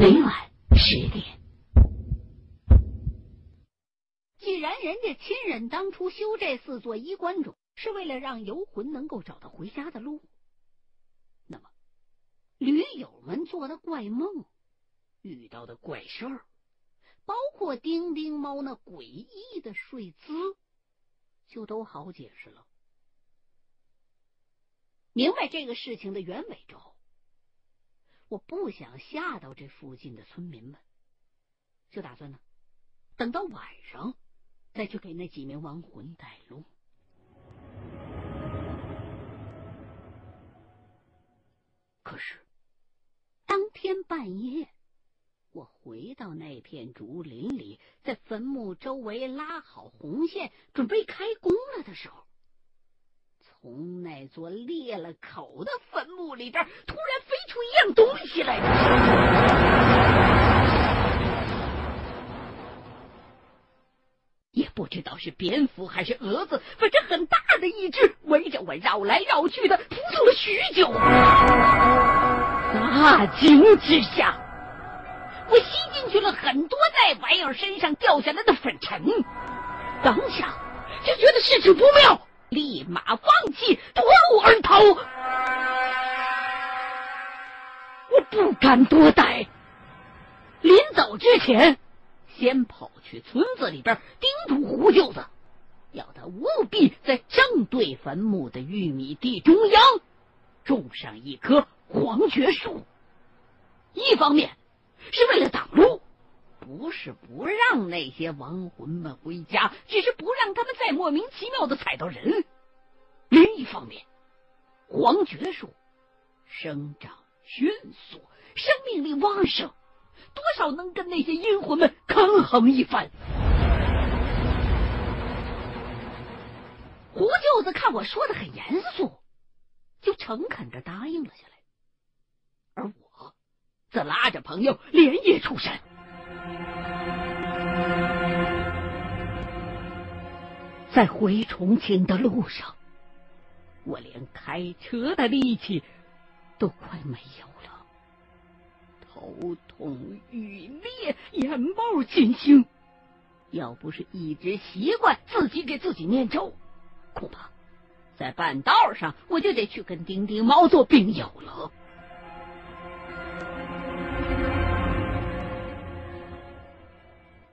每晚十点。既然人家亲人当初修这四座衣冠冢是为了让游魂能够找到回家的路，那么驴友们做的怪梦、遇到的怪事儿，包括丁丁猫那诡异的睡姿，就都好解释了。明白这个事情的原委之后，我不想吓到这附近的村民们，就打算呢，等到晚上。再去给那几名亡魂带路。可是，当天半夜，我回到那片竹林里，在坟墓周围拉好红线，准备开工了的时候，从那座裂了口的坟墓里边，突然飞出一样东西来。也不知道是蝙蝠还是蛾子，反正很大的一只，围着我绕来绕去的，扑腾了许久。大惊之下，我吸进去了很多那玩意儿身上掉下来的粉尘，当下就觉得事情不妙，立马放弃夺路而逃。我不敢多待，临走之前。先跑去村子里边叮嘱胡舅子，要他务必在正对坟墓的玉米地中央种上一棵黄桷树。一方面是为了挡路，不是不让那些亡魂们回家，只是不让他们再莫名其妙的踩到人。另一方面，黄桷树生长迅速，生命力旺盛。多少能跟那些阴魂们抗衡一番？胡舅子看我说的很严肃，就诚恳的答应了下来。而我则拉着朋友连夜出山。在回重庆的路上，我连开车的力气都快没有了。头痛欲裂，眼冒金星。要不是一直习惯自己给自己念咒，恐怕在半道上我就得去跟丁丁猫做病友了。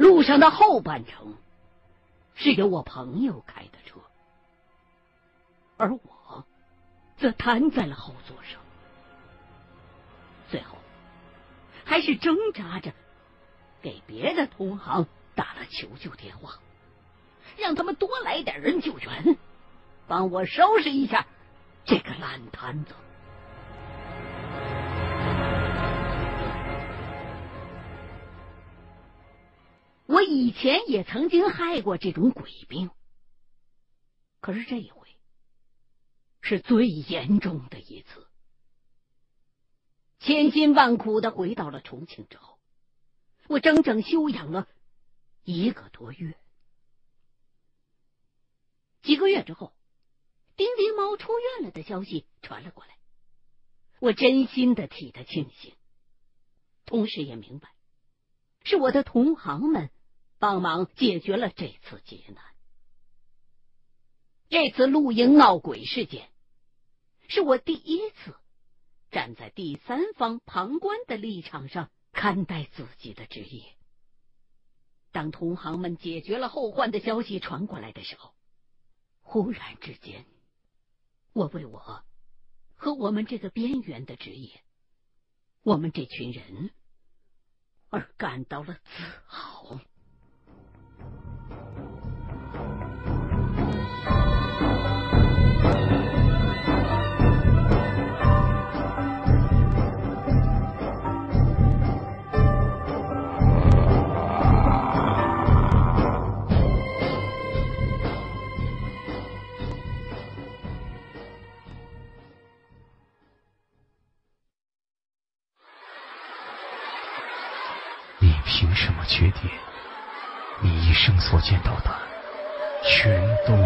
路上的后半程是由我朋友开的车，而我则瘫在了后座上。最后。还是挣扎着给别的同行打了求救电话，让他们多来点人救援，帮我收拾一下这个烂摊子。我以前也曾经害过这种鬼病，可是这一回是最严重的一次。千辛万苦的回到了重庆之后，我整整休养了一个多月。几个月之后，丁丁猫出院了的消息传了过来，我真心的替他庆幸，同时也明白是我的同行们帮忙解决了这次劫难。这次露营闹鬼事件是我第一次。站在第三方旁观的立场上看待自己的职业。当同行们解决了后患的消息传过来的时候，忽然之间，我为我和我们这个边缘的职业，我们这群人而感到了自豪。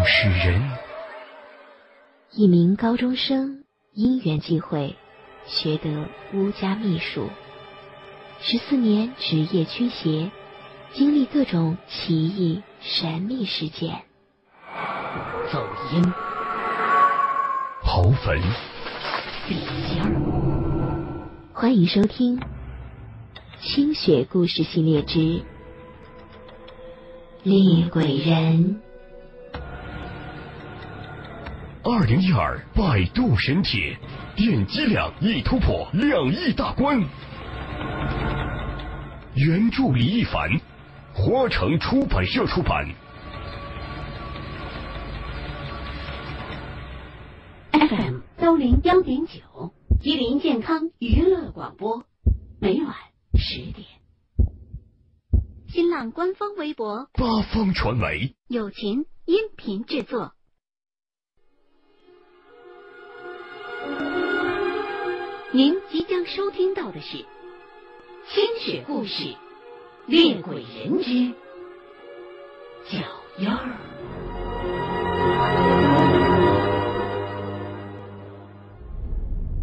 是人？一名高中生因缘际会学得巫家秘术，十四年职业驱邪，经历各种奇异神秘事件。走阴，刨坟，笔仙儿，欢迎收听《清雪故事系列之厉鬼人》。二零一二百度神帖，点击量已突破两亿大关。原著李一凡，花城出版社出版。FM 幺零幺点九，吉林健康娱乐广播，每晚十点。新浪官方微博八方传媒，友情音频制作。您即将收听到的是《清雪故事·猎鬼人之脚印儿》。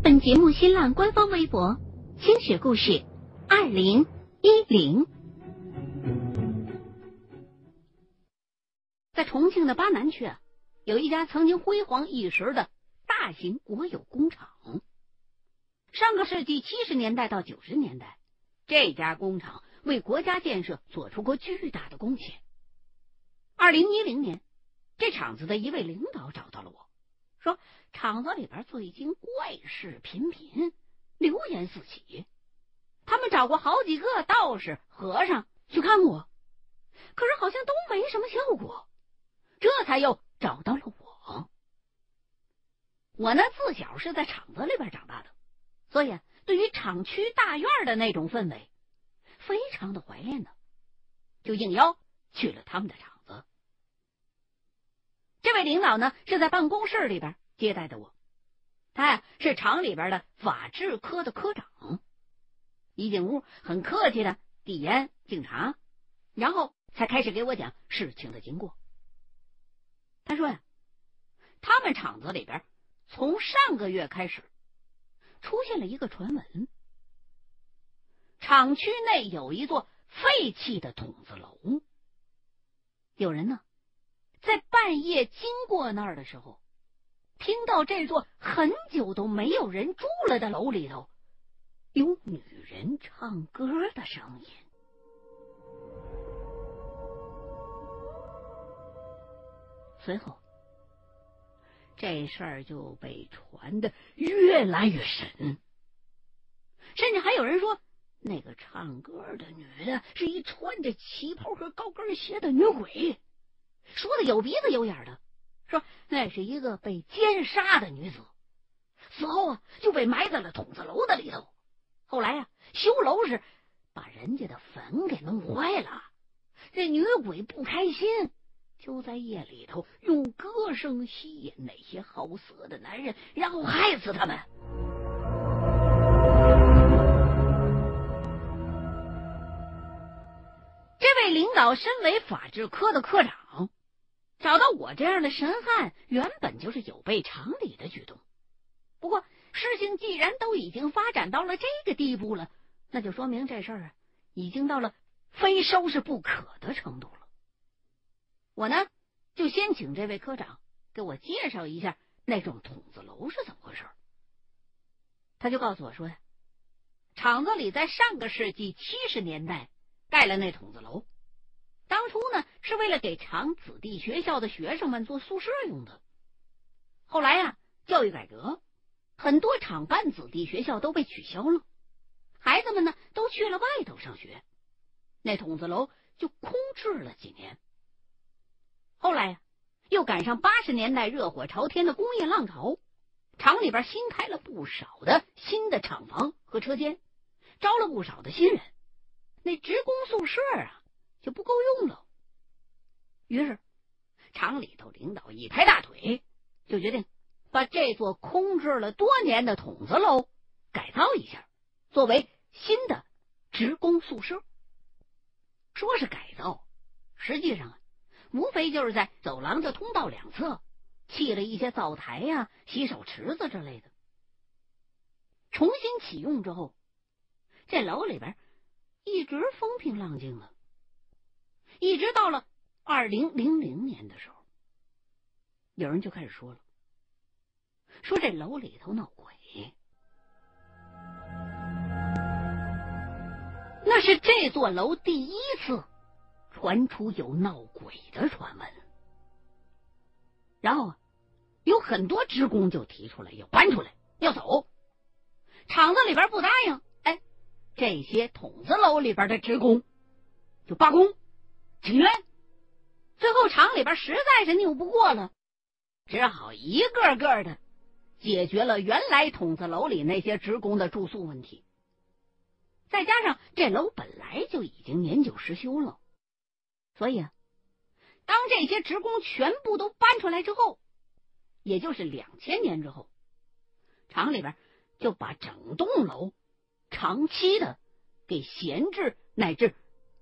本节目新浪官方微博“清雪故事二零一零”。在重庆的巴南区啊，有一家曾经辉煌一时的大型国有工厂。上个世纪七十年代到九十年代，这家工厂为国家建设做出过巨大的贡献。二零一零年，这厂子的一位领导找到了我，说厂子里边最近怪事频频，流言四起。他们找过好几个道士、和尚去看过，可是好像都没什么效果，这才又找到了我。我呢，自小是在厂子里边长大的。所以，对于厂区大院的那种氛围，非常的怀念呢，就应邀去了他们的厂子。这位领导呢，是在办公室里边接待的我，他呀是厂里边的法制科的科长。一进屋，很客气的递烟敬茶，然后才开始给我讲事情的经过。他说呀，他们厂子里边从上个月开始。出现了一个传闻，厂区内有一座废弃的筒子楼。有人呢，在半夜经过那儿的时候，听到这座很久都没有人住了的楼里头有女人唱歌的声音。随后。这事儿就被传的越来越神，甚至还有人说，那个唱歌的女的是一穿着旗袍和高跟鞋的女鬼，说的有鼻子有眼的，说那是一个被奸杀的女子，死后啊就被埋在了筒子楼的里头。后来呀、啊，修楼时把人家的坟给弄坏了，这女鬼不开心。就在夜里头用歌声吸引那些好色的男人，然后害死他们。这位领导身为法制科的科长，找到我这样的神汉，原本就是有悖常理的举动。不过事情既然都已经发展到了这个地步了，那就说明这事儿啊，已经到了非收拾不可的程度了。我呢，就先请这位科长给我介绍一下那幢筒子楼是怎么回事。他就告诉我说呀，厂子里在上个世纪七十年代盖了那筒子楼，当初呢是为了给厂子弟学校的学生们做宿舍用的。后来呀、啊，教育改革，很多厂办子弟学校都被取消了，孩子们呢都去了外头上学，那筒子楼就空置了几年。后来呀、啊，又赶上八十年代热火朝天的工业浪潮，厂里边新开了不少的新的厂房和车间，招了不少的新人，那职工宿舍啊就不够用了。于是，厂里头领导一拍大腿，就决定把这座空置了多年的筒子楼改造一下，作为新的职工宿舍。说是改造，实际上啊。无非就是在走廊的通道两侧砌了一些灶台呀、洗手池子之类的。重新启用之后，这楼里边一直风平浪静的，一直到了二零零零年的时候，有人就开始说了，说这楼里头闹鬼。那是这座楼第一次传出有闹鬼的传闻，然后有很多职工就提出来要搬出来要走，厂子里边不答应，哎，这些筒子楼里边的职工就罢工请愿，最后厂里边实在是拗不过了，只好一个个的解决了原来筒子楼里那些职工的住宿问题。再加上这楼本来就已经年久失修了，所以啊，当这些职工全部都搬出来之后，也就是两千年之后，厂里边就把整栋楼长期的给闲置乃至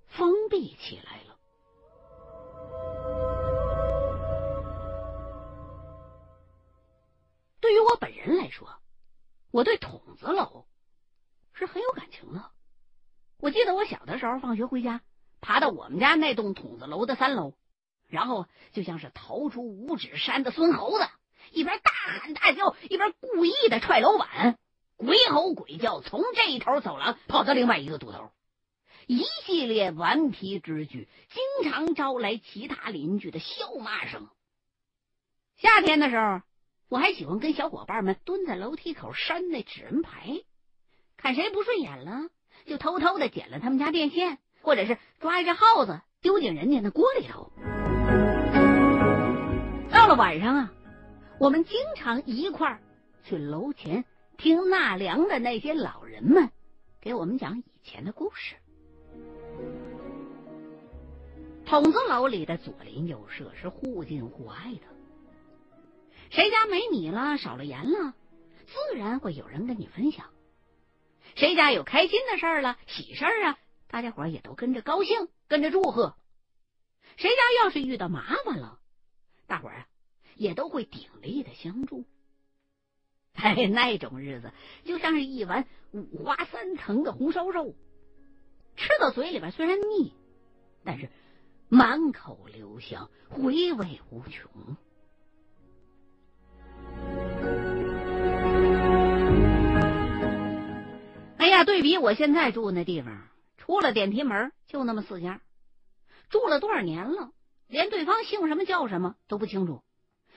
封闭起来了。对于我本人来说，我对筒子楼是很有感情的。我记得我小的时候，放学回家，爬到我们家那栋筒子楼的三楼，然后就像是逃出五指山的孙猴子，一边大喊大叫，一边故意的踹楼板，鬼吼鬼叫，从这一头走廊跑到另外一个堵头，一系列顽皮之举，经常招来其他邻居的笑骂声。夏天的时候，我还喜欢跟小伙伴们蹲在楼梯口扇那纸人牌，看谁不顺眼了。就偷偷的剪了他们家电线，或者是抓一只耗子丢进人家的锅里头。到了晚上啊，我们经常一块儿去楼前听纳凉的那些老人们给我们讲以前的故事。筒子楼里的左邻右舍是互敬互爱的，谁家没米了、少了盐了，自然会有人跟你分享。谁家有开心的事儿了、喜事儿啊，大家伙也都跟着高兴，跟着祝贺。谁家要是遇到麻烦了，大伙儿啊也都会鼎力的相助。哎，那种日子就像是一碗五花三层的红烧肉，吃到嘴里边虽然腻，但是满口留香，回味无穷。哎呀，对比我现在住那地方，出了电梯门就那么四家，住了多少年了，连对方姓什么叫什么都不清楚，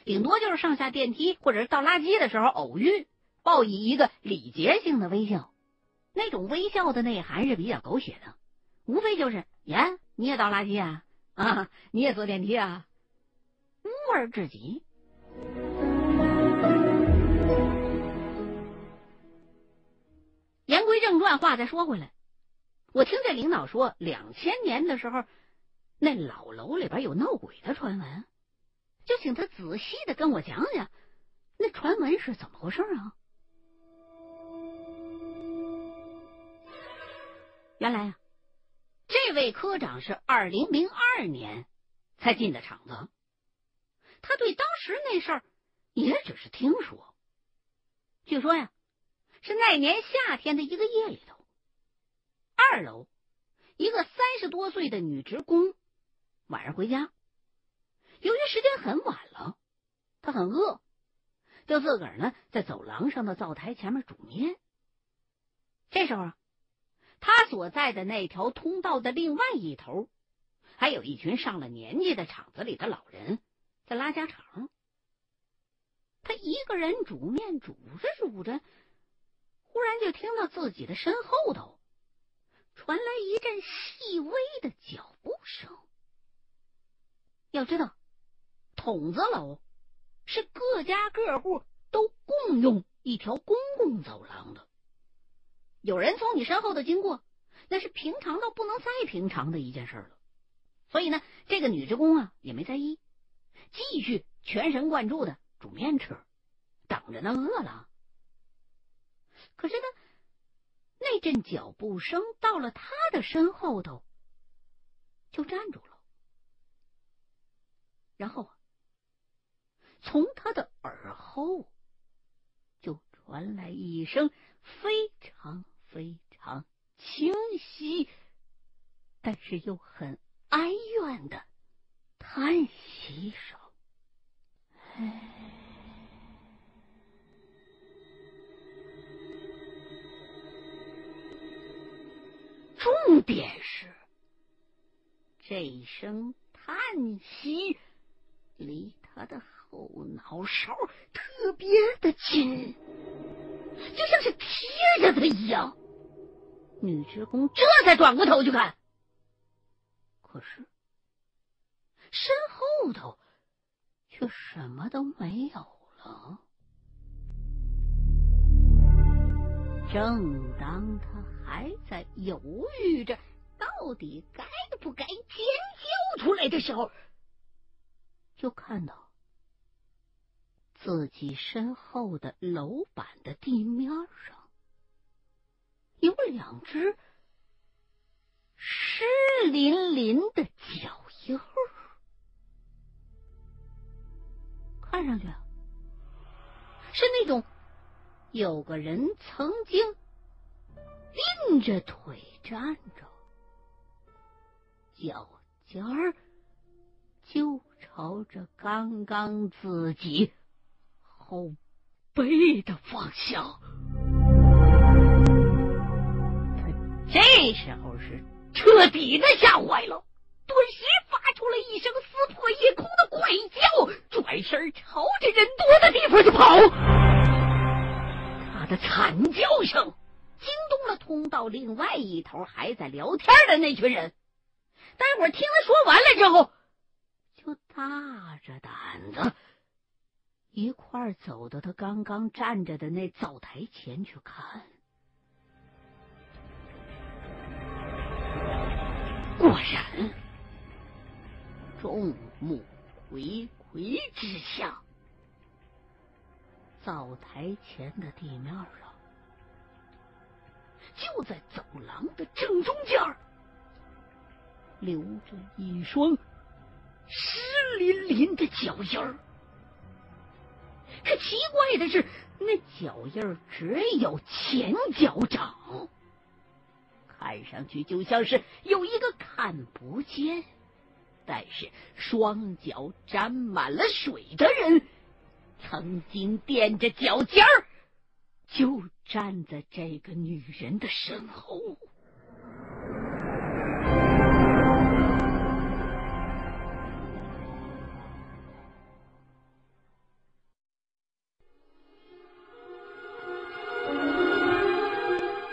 顶多就是上下电梯或者是倒垃圾的时候偶遇，报以一个礼节性的微笑。那种微笑的内涵是比较狗血的，无非就是“呀，你也倒垃圾啊？啊，你也坐电梯啊？”无味至极。言归正传，话再说回来，我听这领导说，两千年的时候，那老楼里边有闹鬼的传闻，就请他仔细的跟我讲讲，那传闻是怎么回事啊？原来啊，这位科长是二零零二年才进的厂子，他对当时那事儿也只是听说，据说呀。是那年夏天的一个夜里头，二楼一个三十多岁的女职工晚上回家，由于时间很晚了，她很饿，就自个儿呢在走廊上的灶台前面煮面。这时候啊，他所在的那条通道的另外一头，还有一群上了年纪的厂子里的老人在拉家常。他一个人煮面，煮着煮着。忽然就听到自己的身后头传来一阵细微的脚步声。要知道，筒子楼是各家各户都共用一条公共走廊的，有人从你身后的经过，那是平常到不能再平常的一件事了。所以呢，这个女职工啊也没在意，继续全神贯注的煮面吃，等着那饿了。可是呢，阵脚步声到了他的身后头，就站住了，然后从他的耳后就传来一声非常非常清晰但是又很哀怨的叹息声。便是，这一声叹息离他的后脑勺特别的近，就像是贴着他一样。女职工这才转过头去看，可是身后头却什么都没有了。正当他还在犹豫着到底该不该尖叫出来的时候，就看到自己身后的楼板的地面上。有两只湿淋淋的脚印，看上去是那种有个人曾经拎着腿站着，脚尖儿就朝着刚刚自己后背的方向。这时候是彻底的吓坏了，顿时发出了一声撕破夜空的怪叫，转身朝着人多的地方就跑。他的惨叫声通道另外一头还在聊天的那群人。待会儿听他说完了之后，就大着胆子一块走到他刚刚站着的那灶台前去看。果然，众目睽睽之下，灶台前的地面，就在走廊的正中间儿，留着一双湿淋淋的脚印儿。可奇怪的是，那脚印儿只有前脚长。看上去就像是有一个看不见，但是双脚沾满了水的人，曾经垫着脚尖儿，就站在这个女人的身后。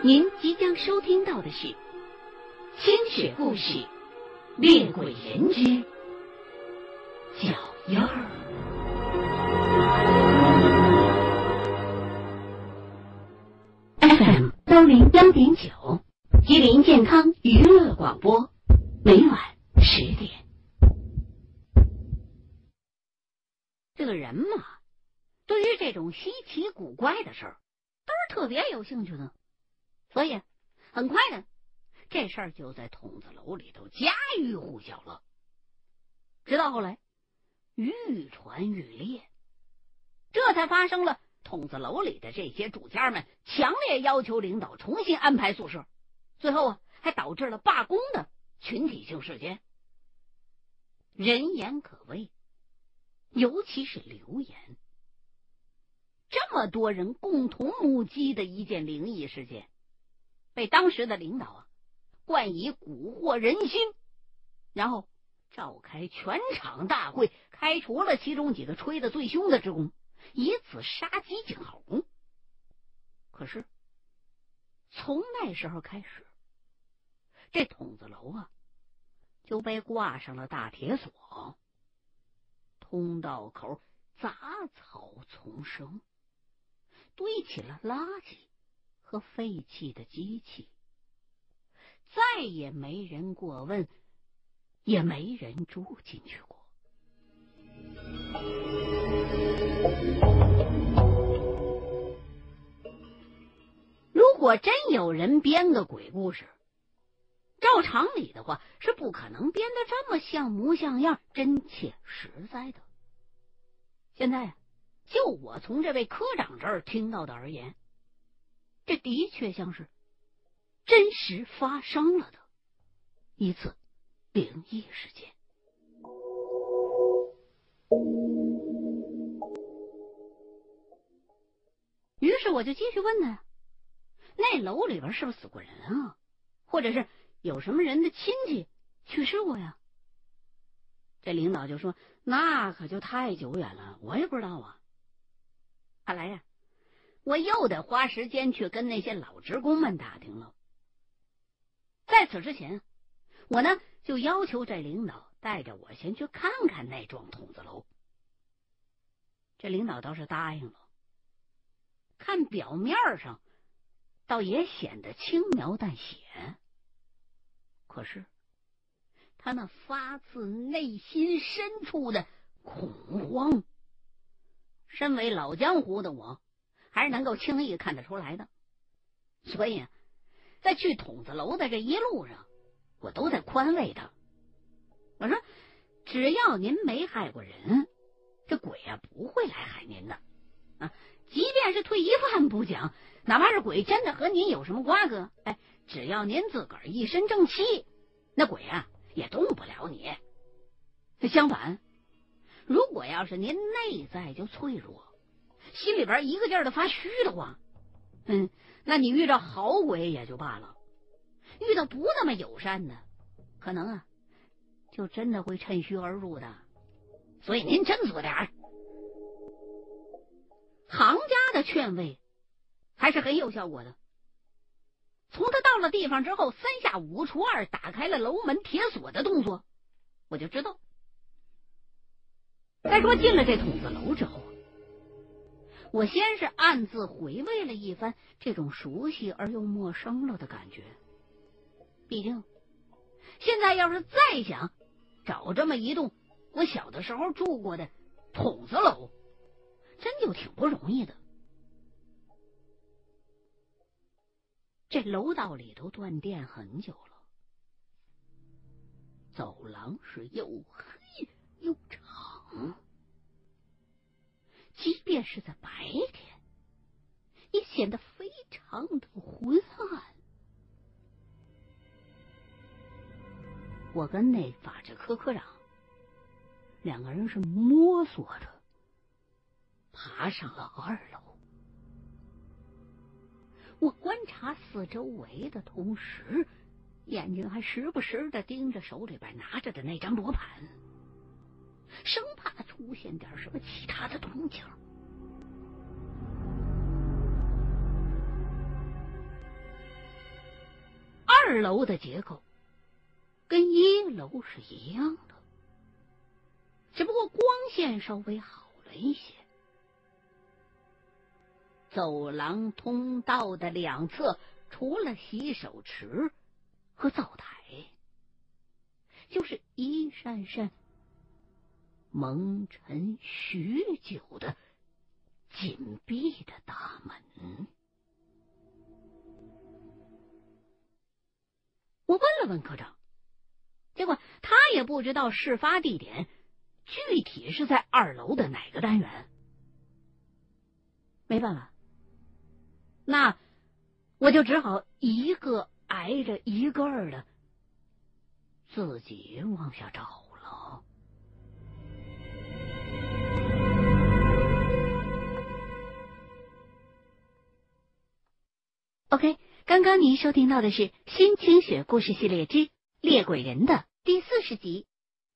您即将收听到的是《清雪故事·猎鬼人之脚印儿》。怪的事儿，都是特别有兴趣的。所以，很快呢，这事儿就在筒子楼里头家喻户晓了。直到后来，愈传愈烈，这才发生了筒子楼里的这些住家们强烈要求领导重新安排宿舍，最后啊，还导致了罢工的群体性事件。人言可畏，尤其是流言，这么多人共同目击的一件灵异事件。被当时的领导啊冠以蛊惑人心，然后召开全场大会，开除了其中几个吹的最凶的职工，以此杀鸡儆猴。可是从那时候开始，这筒子楼啊就被挂上了大铁锁，通道口杂草丛生，堆起了垃圾。和废弃的机器，再也没人过问，也没人住进去过。如果真有人编个鬼故事，照常理的话，是不可能编的这么像模像样、真切实在的。现在，就我从这位科长这儿听到的而言。这的确像是真实发生了的，一次灵异事件。于是我就继续问他：“那楼里边是不是死过人啊？或者是有什么人的亲戚去世过呀？”这领导就说：“那可就太久远了，我也不知道啊。看来呀，我又得花时间去跟那些老职工们打听了。在此之前，我呢就要求这领导带着我先去看看那幢筒子楼。这领导倒是答应了。看表面上，倒也显得轻描淡写，可是。”他那发自内心深处的恐慌，身为老江湖的我，还是能够轻易看得出来的。所以，在去筒子楼的这一路上，我都在宽慰他。我说：“只要您没害过人，这鬼啊不会来害您的啊。即便是退一万步讲，哪怕是鬼真的和您有什么瓜葛，哎，只要您自个儿一身正气，那鬼啊。”也动不了你。相反，如果要是您内在就脆弱，心里边一个劲儿的发虚的话，嗯，那你遇到好鬼也就罢了，遇到不那么友善的，可能啊，就真的会趁虚而入的。所以您斟酌点儿。行家的劝慰还是很有效果的。从他到了地方之后，三下五除二打开了楼门铁锁的动作，我就知道。再说进了这筒子楼之后，我先是暗自回味了一番这种熟悉而又陌生了的感觉。毕竟，现在要是再想找这么一栋我小的时候住过的筒子楼，真就挺不容易的。这楼道里头断电很久了，走廊是又黑又长，嗯即便是在白天，也显得非常的昏暗。我跟那法制科科长两个人是摸索着爬上了二楼。我观察四周围的同时，眼睛还时不时的盯着手里边拿着的那张罗盘，生怕出现点什么其他的动静。二楼的结构跟一楼是一样的，只不过光线稍微好了一些。走廊通道的两侧，除了洗手池和灶台，就是一扇扇蒙尘许久的紧闭的大门。我问了问科长，结果他也不知道事发地点具体是在二楼的哪个单元。没办法。那我就只好一个挨着一个的自己往下找 OK，刚刚您收听到的是《新清雪故事系列之猎鬼人》的第四十集。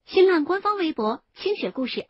新浪官方微博：清雪故事爱。